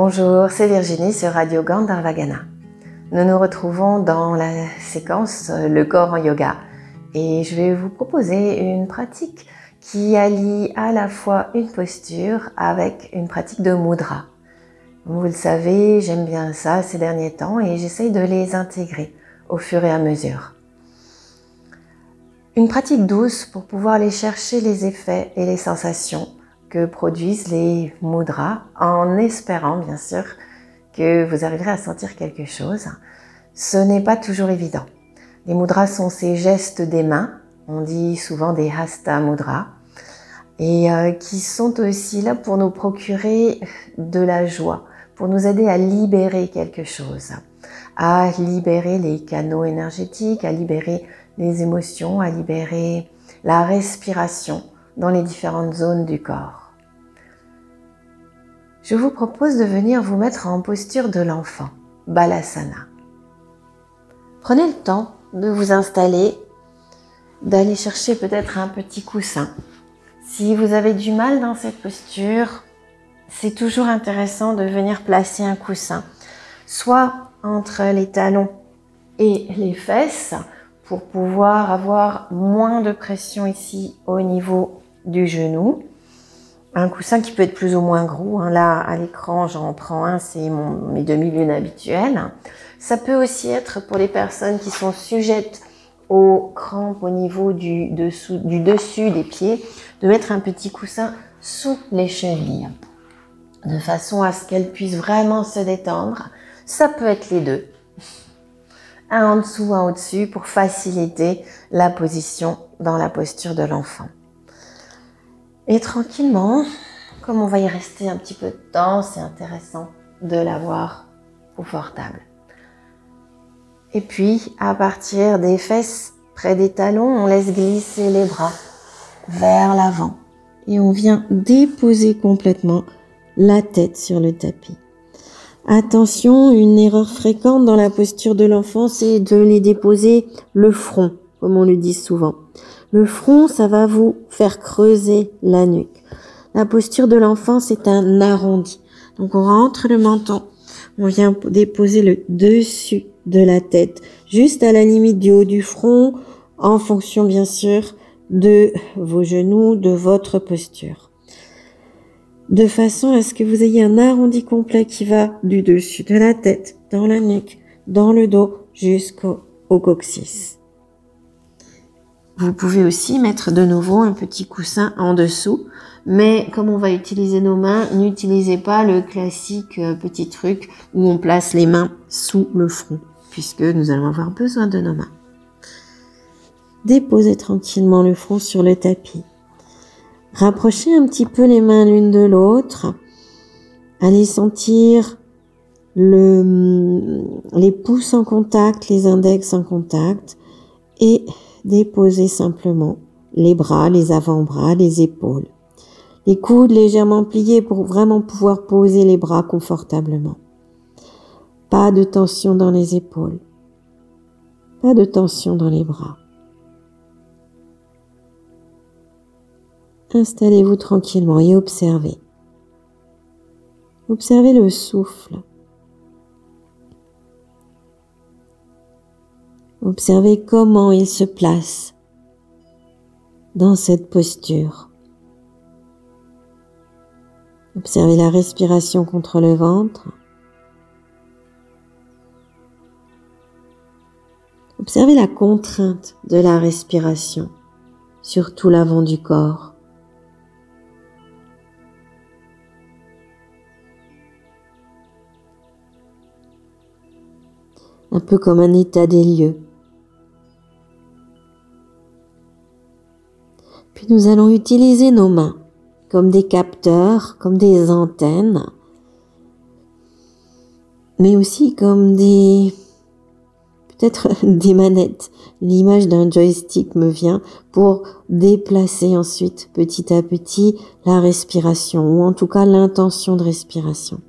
Bonjour, c'est Virginie sur Radio Gandharvagana. Nous nous retrouvons dans la séquence Le corps en yoga et je vais vous proposer une pratique qui allie à la fois une posture avec une pratique de mudra. Vous le savez, j'aime bien ça ces derniers temps et j'essaye de les intégrer au fur et à mesure. Une pratique douce pour pouvoir aller chercher les effets et les sensations que produisent les mudras en espérant bien sûr que vous arriverez à sentir quelque chose. Ce n'est pas toujours évident. Les mudras sont ces gestes des mains, on dit souvent des hasta mudras, et euh, qui sont aussi là pour nous procurer de la joie, pour nous aider à libérer quelque chose, à libérer les canaux énergétiques, à libérer les émotions, à libérer la respiration dans les différentes zones du corps. Je vous propose de venir vous mettre en posture de l'enfant, Balasana. Prenez le temps de vous installer, d'aller chercher peut-être un petit coussin. Si vous avez du mal dans cette posture, c'est toujours intéressant de venir placer un coussin, soit entre les talons et les fesses, pour pouvoir avoir moins de pression ici au niveau du genou. Un coussin qui peut être plus ou moins gros. Hein. Là, à l'écran, j'en prends un, c'est mes demi-lunes habituelles. Ça peut aussi être pour les personnes qui sont sujettes aux crampes au niveau du, du dessus des pieds, de mettre un petit coussin sous les chevilles, de façon à ce qu'elles puissent vraiment se détendre. Ça peut être les deux. Un en dessous, un au-dessus pour faciliter la position dans la posture de l'enfant. Et tranquillement, comme on va y rester un petit peu de temps, c'est intéressant de l'avoir confortable. Et puis, à partir des fesses près des talons, on laisse glisser les bras vers l'avant et on vient déposer complètement la tête sur le tapis. Attention, une erreur fréquente dans la posture de l'enfant, c'est de les déposer le front, comme on le dit souvent. Le front, ça va vous faire creuser la nuque. La posture de l'enfant, c'est un arrondi. Donc on rentre le menton, on vient déposer le dessus de la tête, juste à la limite du haut du front, en fonction bien sûr de vos genoux, de votre posture. De façon à ce que vous ayez un arrondi complet qui va du dessus de la tête, dans la nuque, dans le dos, jusqu'au coccyx. Vous pouvez aussi mettre de nouveau un petit coussin en dessous, mais comme on va utiliser nos mains, n'utilisez pas le classique euh, petit truc où on place les mains sous le front puisque nous allons avoir besoin de nos mains. Déposez tranquillement le front sur le tapis. Rapprochez un petit peu les mains l'une de l'autre. Allez sentir le, les pouces en contact, les index en contact et déposez simplement les bras, les avant-bras, les épaules. Les coudes légèrement pliés pour vraiment pouvoir poser les bras confortablement. Pas de tension dans les épaules. Pas de tension dans les bras. Installez-vous tranquillement et observez. Observez le souffle. Observez comment il se place dans cette posture. Observez la respiration contre le ventre. Observez la contrainte de la respiration sur tout l'avant du corps. Un peu comme un état des lieux. Nous allons utiliser nos mains comme des capteurs, comme des antennes, mais aussi comme des peut-être des manettes. L'image d'un joystick me vient pour déplacer ensuite petit à petit la respiration ou en tout cas l'intention de respiration.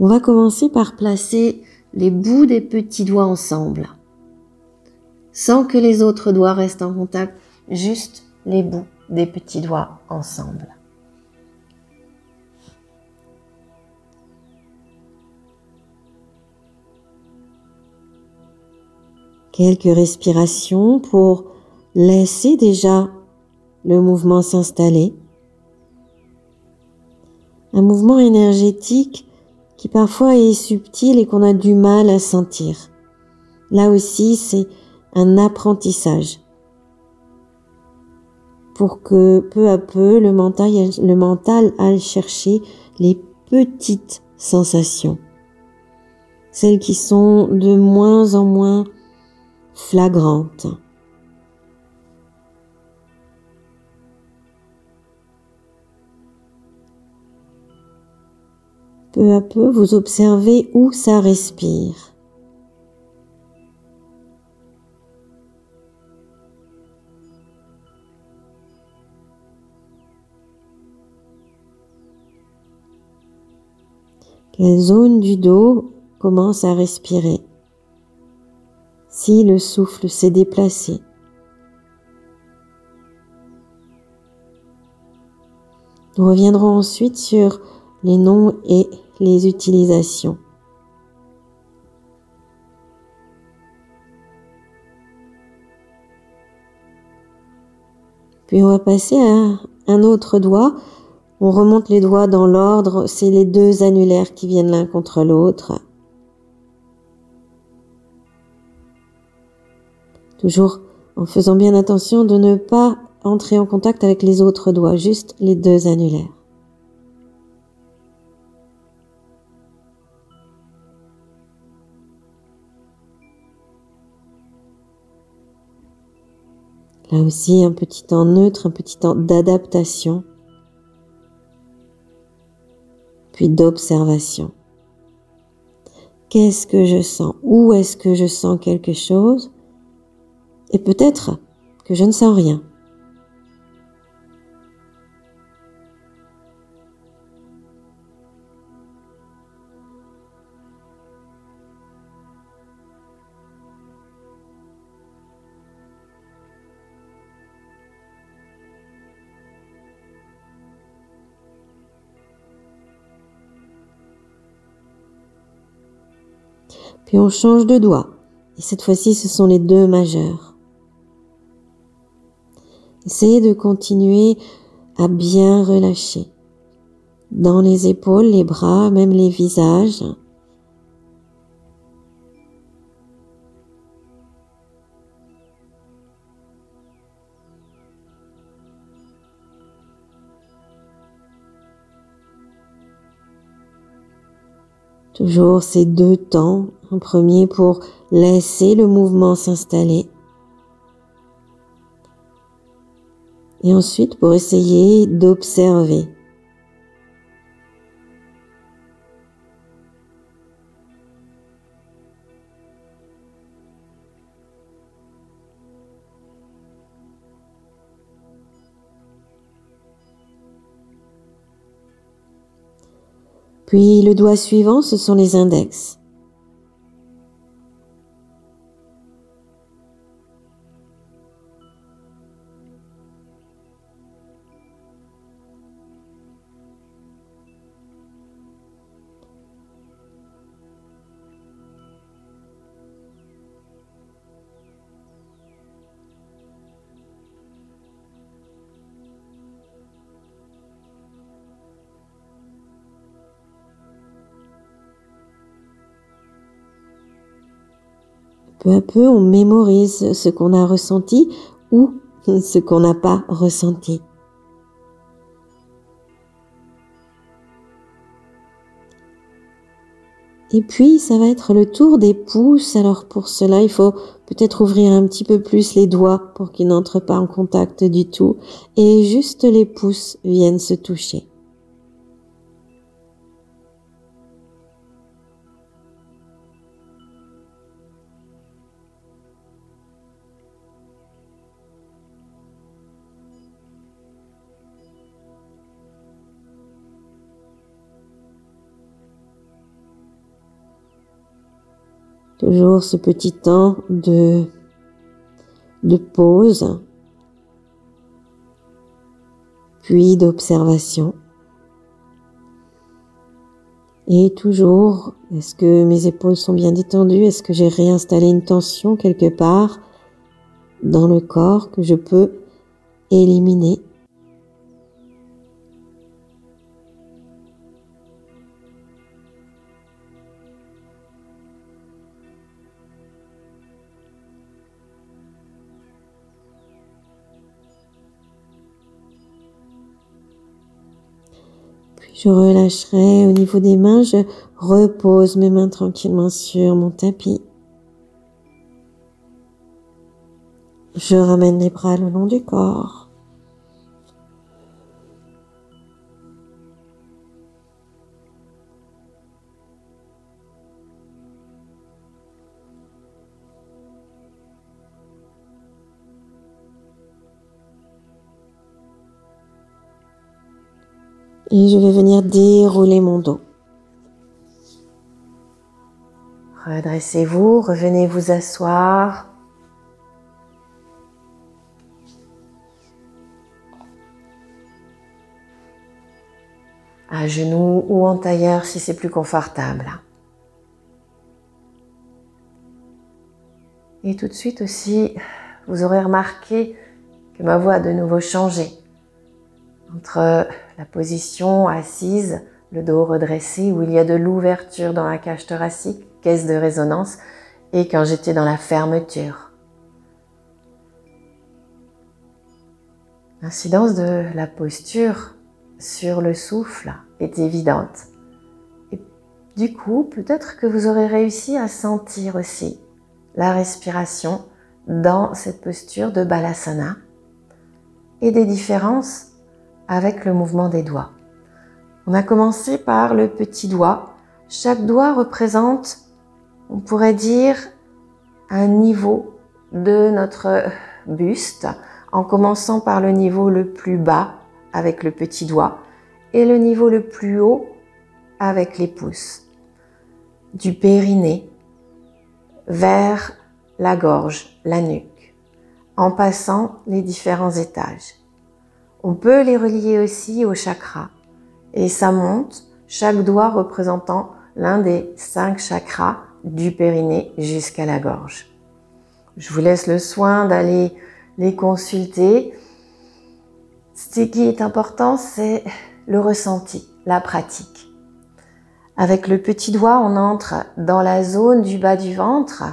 On va commencer par placer les bouts des petits doigts ensemble sans que les autres doigts restent en contact, juste les bouts des petits doigts ensemble. Quelques respirations pour laisser déjà le mouvement s'installer. Un mouvement énergétique qui parfois est subtil et qu'on a du mal à sentir. Là aussi, c'est un apprentissage pour que peu à peu le mental, le mental aille chercher les petites sensations, celles qui sont de moins en moins flagrantes. Peu à peu, vous observez où ça respire. Quelle zone du dos commence à respirer Si le souffle s'est déplacé. Nous reviendrons ensuite sur les noms et les utilisations. Puis on va passer à un autre doigt on remonte les doigts dans l'ordre, c'est les deux annulaires qui viennent l'un contre l'autre. Toujours en faisant bien attention de ne pas entrer en contact avec les autres doigts, juste les deux annulaires. Là aussi, un petit temps neutre, un petit temps d'adaptation. Puis d'observation. Qu'est-ce que je sens? Où est-ce que je sens quelque chose? Et peut-être que je ne sens rien. Puis on change de doigt. Et cette fois-ci, ce sont les deux majeurs. Essayez de continuer à bien relâcher. Dans les épaules, les bras, même les visages. Toujours ces deux temps, premier pour laisser le mouvement s'installer. Et ensuite pour essayer d'observer. Puis le doigt suivant, ce sont les index. Peu à peu, on mémorise ce qu'on a ressenti ou ce qu'on n'a pas ressenti. Et puis, ça va être le tour des pouces. Alors pour cela, il faut peut-être ouvrir un petit peu plus les doigts pour qu'ils n'entrent pas en contact du tout. Et juste les pouces viennent se toucher. Toujours ce petit temps de, de pause, puis d'observation. Et toujours Est-ce que mes épaules sont bien détendues? Est-ce que j'ai réinstallé une tension quelque part dans le corps que je peux éliminer? Je relâcherai au niveau des mains, je repose mes mains tranquillement sur mon tapis. Je ramène les bras le long du corps. Et je vais venir dérouler mon dos. Redressez-vous, revenez vous asseoir. À genoux ou en tailleur si c'est plus confortable. Et tout de suite aussi, vous aurez remarqué que ma voix a de nouveau changé entre la position assise, le dos redressé, où il y a de l'ouverture dans la cage thoracique, caisse de résonance, et quand j'étais dans la fermeture. L'incidence de la posture sur le souffle est évidente. Et du coup, peut-être que vous aurez réussi à sentir aussi la respiration dans cette posture de balasana et des différences avec le mouvement des doigts. On a commencé par le petit doigt. Chaque doigt représente, on pourrait dire, un niveau de notre buste, en commençant par le niveau le plus bas avec le petit doigt et le niveau le plus haut avec les pouces. Du périnée vers la gorge, la nuque, en passant les différents étages. On peut les relier aussi au chakra et ça monte, chaque doigt représentant l'un des cinq chakras du périnée jusqu'à la gorge. Je vous laisse le soin d'aller les consulter. Ce qui est important, c'est le ressenti, la pratique. Avec le petit doigt, on entre dans la zone du bas du ventre,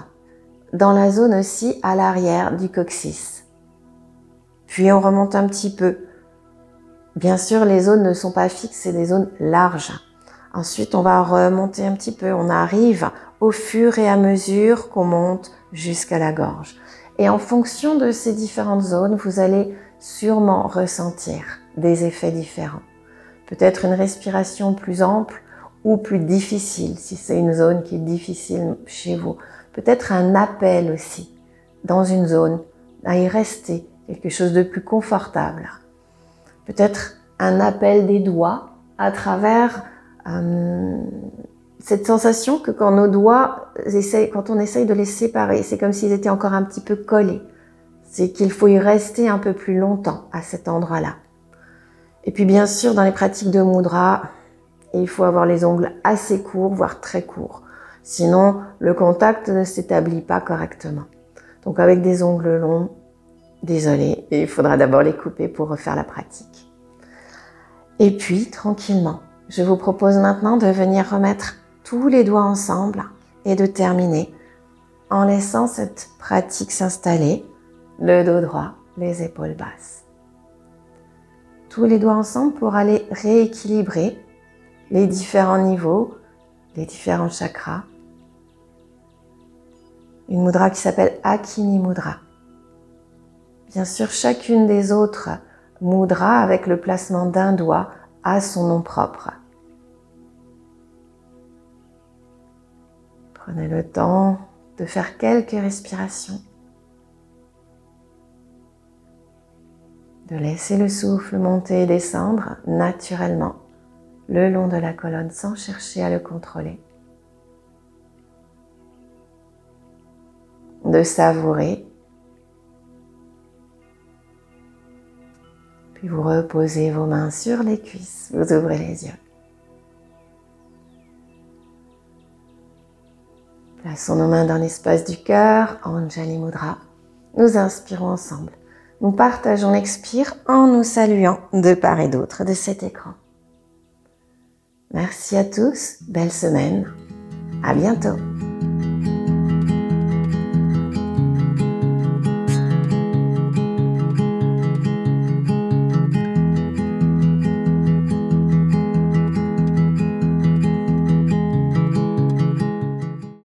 dans la zone aussi à l'arrière du coccyx. Puis on remonte un petit peu Bien sûr, les zones ne sont pas fixes, c'est des zones larges. Ensuite, on va remonter un petit peu. On arrive au fur et à mesure qu'on monte jusqu'à la gorge. Et en fonction de ces différentes zones, vous allez sûrement ressentir des effets différents. Peut-être une respiration plus ample ou plus difficile, si c'est une zone qui est difficile chez vous. Peut-être un appel aussi dans une zone à y rester, quelque chose de plus confortable peut-être un appel des doigts à travers euh, cette sensation que quand nos doigts, quand on essaye de les séparer, c'est comme s'ils étaient encore un petit peu collés. C'est qu'il faut y rester un peu plus longtemps à cet endroit-là. Et puis bien sûr, dans les pratiques de mudra, il faut avoir les ongles assez courts, voire très courts. Sinon, le contact ne s'établit pas correctement. Donc avec des ongles longs, désolé, il faudra d'abord les couper pour refaire la pratique. Et puis, tranquillement, je vous propose maintenant de venir remettre tous les doigts ensemble et de terminer en laissant cette pratique s'installer, le dos droit, les épaules basses. Tous les doigts ensemble pour aller rééquilibrer les différents niveaux, les différents chakras. Une mudra qui s'appelle Akini Mudra. Bien sûr, chacune des autres mudra avec le placement d'un doigt à son nom propre. Prenez le temps de faire quelques respirations, de laisser le souffle monter et descendre naturellement le long de la colonne sans chercher à le contrôler, de savourer Puis vous reposez vos mains sur les cuisses, vous ouvrez les yeux. Plaçons nos mains dans l'espace du cœur, Anjali Mudra. Nous inspirons ensemble. Nous partageons l'expire en nous saluant de part et d'autre de cet écran. Merci à tous, belle semaine, à bientôt.